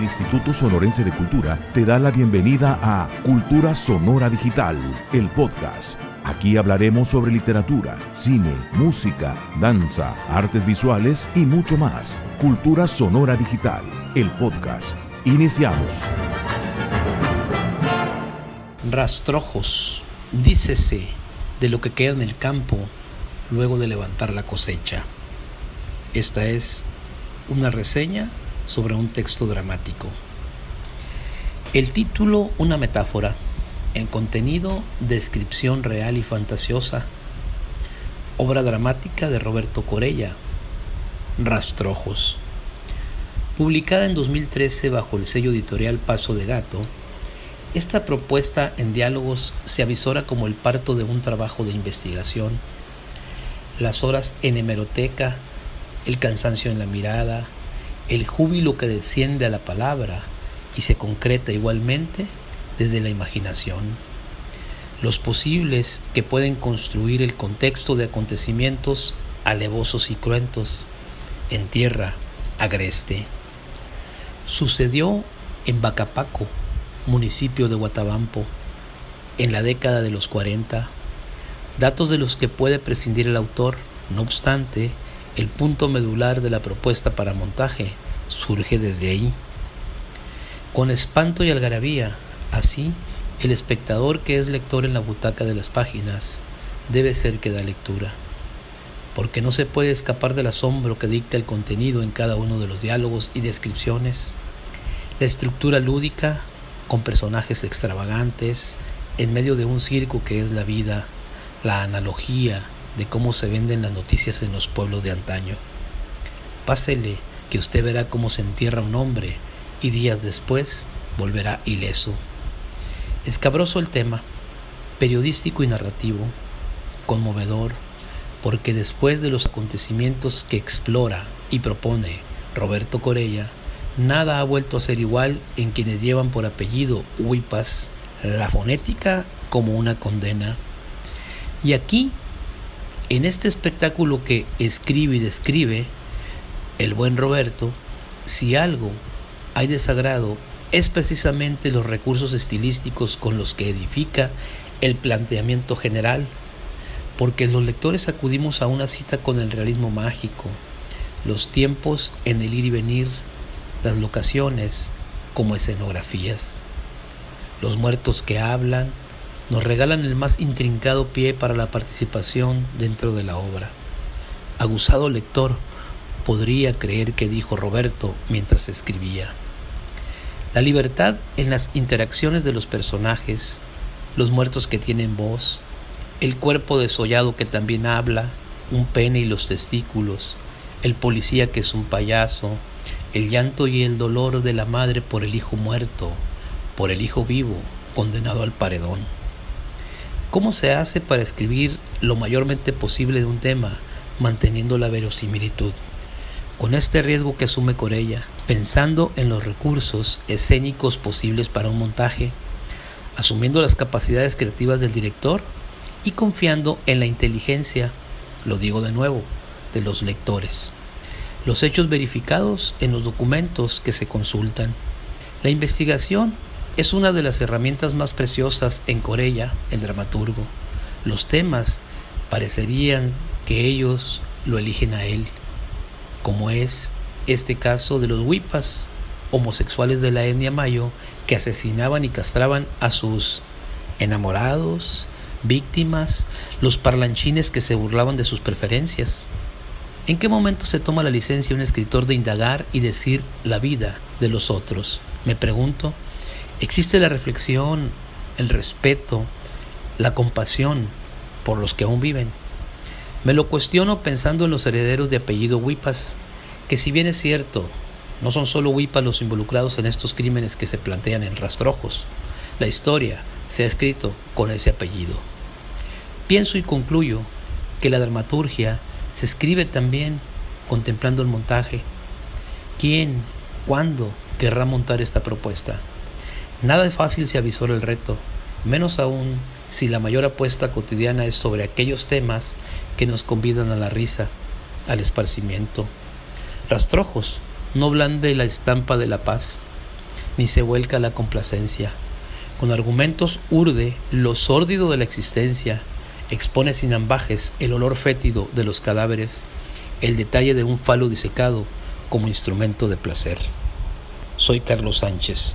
el Instituto Sonorense de Cultura te da la bienvenida a Cultura Sonora Digital, el podcast. Aquí hablaremos sobre literatura, cine, música, danza, artes visuales y mucho más. Cultura Sonora Digital, el podcast. Iniciamos. Rastrojos. Dícese de lo que queda en el campo luego de levantar la cosecha. Esta es una reseña sobre un texto dramático. El título, una metáfora. El contenido, descripción real y fantasiosa. Obra dramática de Roberto Corella. Rastrojos. Publicada en 2013 bajo el sello editorial Paso de Gato, esta propuesta en diálogos se avisora como el parto de un trabajo de investigación. Las horas en hemeroteca, el cansancio en la mirada, el júbilo que desciende a la palabra y se concreta igualmente desde la imaginación. Los posibles que pueden construir el contexto de acontecimientos alevosos y cruentos en tierra agreste. Sucedió en Bacapaco, municipio de Guatabampo, en la década de los 40, datos de los que puede prescindir el autor, no obstante, el punto medular de la propuesta para montaje surge desde ahí. Con espanto y algarabía, así, el espectador que es lector en la butaca de las páginas debe ser que da lectura, porque no se puede escapar del asombro que dicta el contenido en cada uno de los diálogos y descripciones. La estructura lúdica con personajes extravagantes, en medio de un circo que es la vida, la analogía de cómo se venden las noticias en los pueblos de antaño. Pásele que usted verá cómo se entierra un hombre y días después volverá ileso. Escabroso el tema, periodístico y narrativo, conmovedor, porque después de los acontecimientos que explora y propone Roberto Corella, Nada ha vuelto a ser igual en quienes llevan por apellido Huipas la fonética como una condena. Y aquí, en este espectáculo que escribe y describe el buen Roberto, si algo hay de sagrado es precisamente los recursos estilísticos con los que edifica el planteamiento general, porque los lectores acudimos a una cita con el realismo mágico, los tiempos en el ir y venir, las locaciones como escenografías. Los muertos que hablan nos regalan el más intrincado pie para la participación dentro de la obra. Aguzado lector podría creer que dijo Roberto mientras escribía. La libertad en las interacciones de los personajes, los muertos que tienen voz, el cuerpo desollado que también habla, un pene y los testículos, el policía que es un payaso, el llanto y el dolor de la madre por el hijo muerto, por el hijo vivo, condenado al paredón. ¿Cómo se hace para escribir lo mayormente posible de un tema, manteniendo la verosimilitud? Con este riesgo que asume Corella, pensando en los recursos escénicos posibles para un montaje, asumiendo las capacidades creativas del director y confiando en la inteligencia, lo digo de nuevo, de los lectores los hechos verificados en los documentos que se consultan. La investigación es una de las herramientas más preciosas en Corella, el dramaturgo. Los temas parecerían que ellos lo eligen a él, como es este caso de los huipas, homosexuales de la etnia mayo, que asesinaban y castraban a sus enamorados, víctimas, los parlanchines que se burlaban de sus preferencias. ¿En qué momento se toma la licencia un escritor de indagar y decir la vida de los otros? Me pregunto, ¿existe la reflexión, el respeto, la compasión por los que aún viven? Me lo cuestiono pensando en los herederos de apellido Huipas, que si bien es cierto, no son solo Huipas los involucrados en estos crímenes que se plantean en rastrojos, la historia se ha escrito con ese apellido. Pienso y concluyo que la dramaturgia se escribe también contemplando el montaje. ¿Quién, cuándo querrá montar esta propuesta? Nada de fácil se avisora el reto, menos aún si la mayor apuesta cotidiana es sobre aquellos temas que nos convidan a la risa, al esparcimiento. Rastrojos no blande la estampa de la paz, ni se vuelca la complacencia. Con argumentos urde lo sórdido de la existencia, expone sin ambajes el olor fétido de los cadáveres, el detalle de un falo disecado como instrumento de placer. Soy Carlos Sánchez,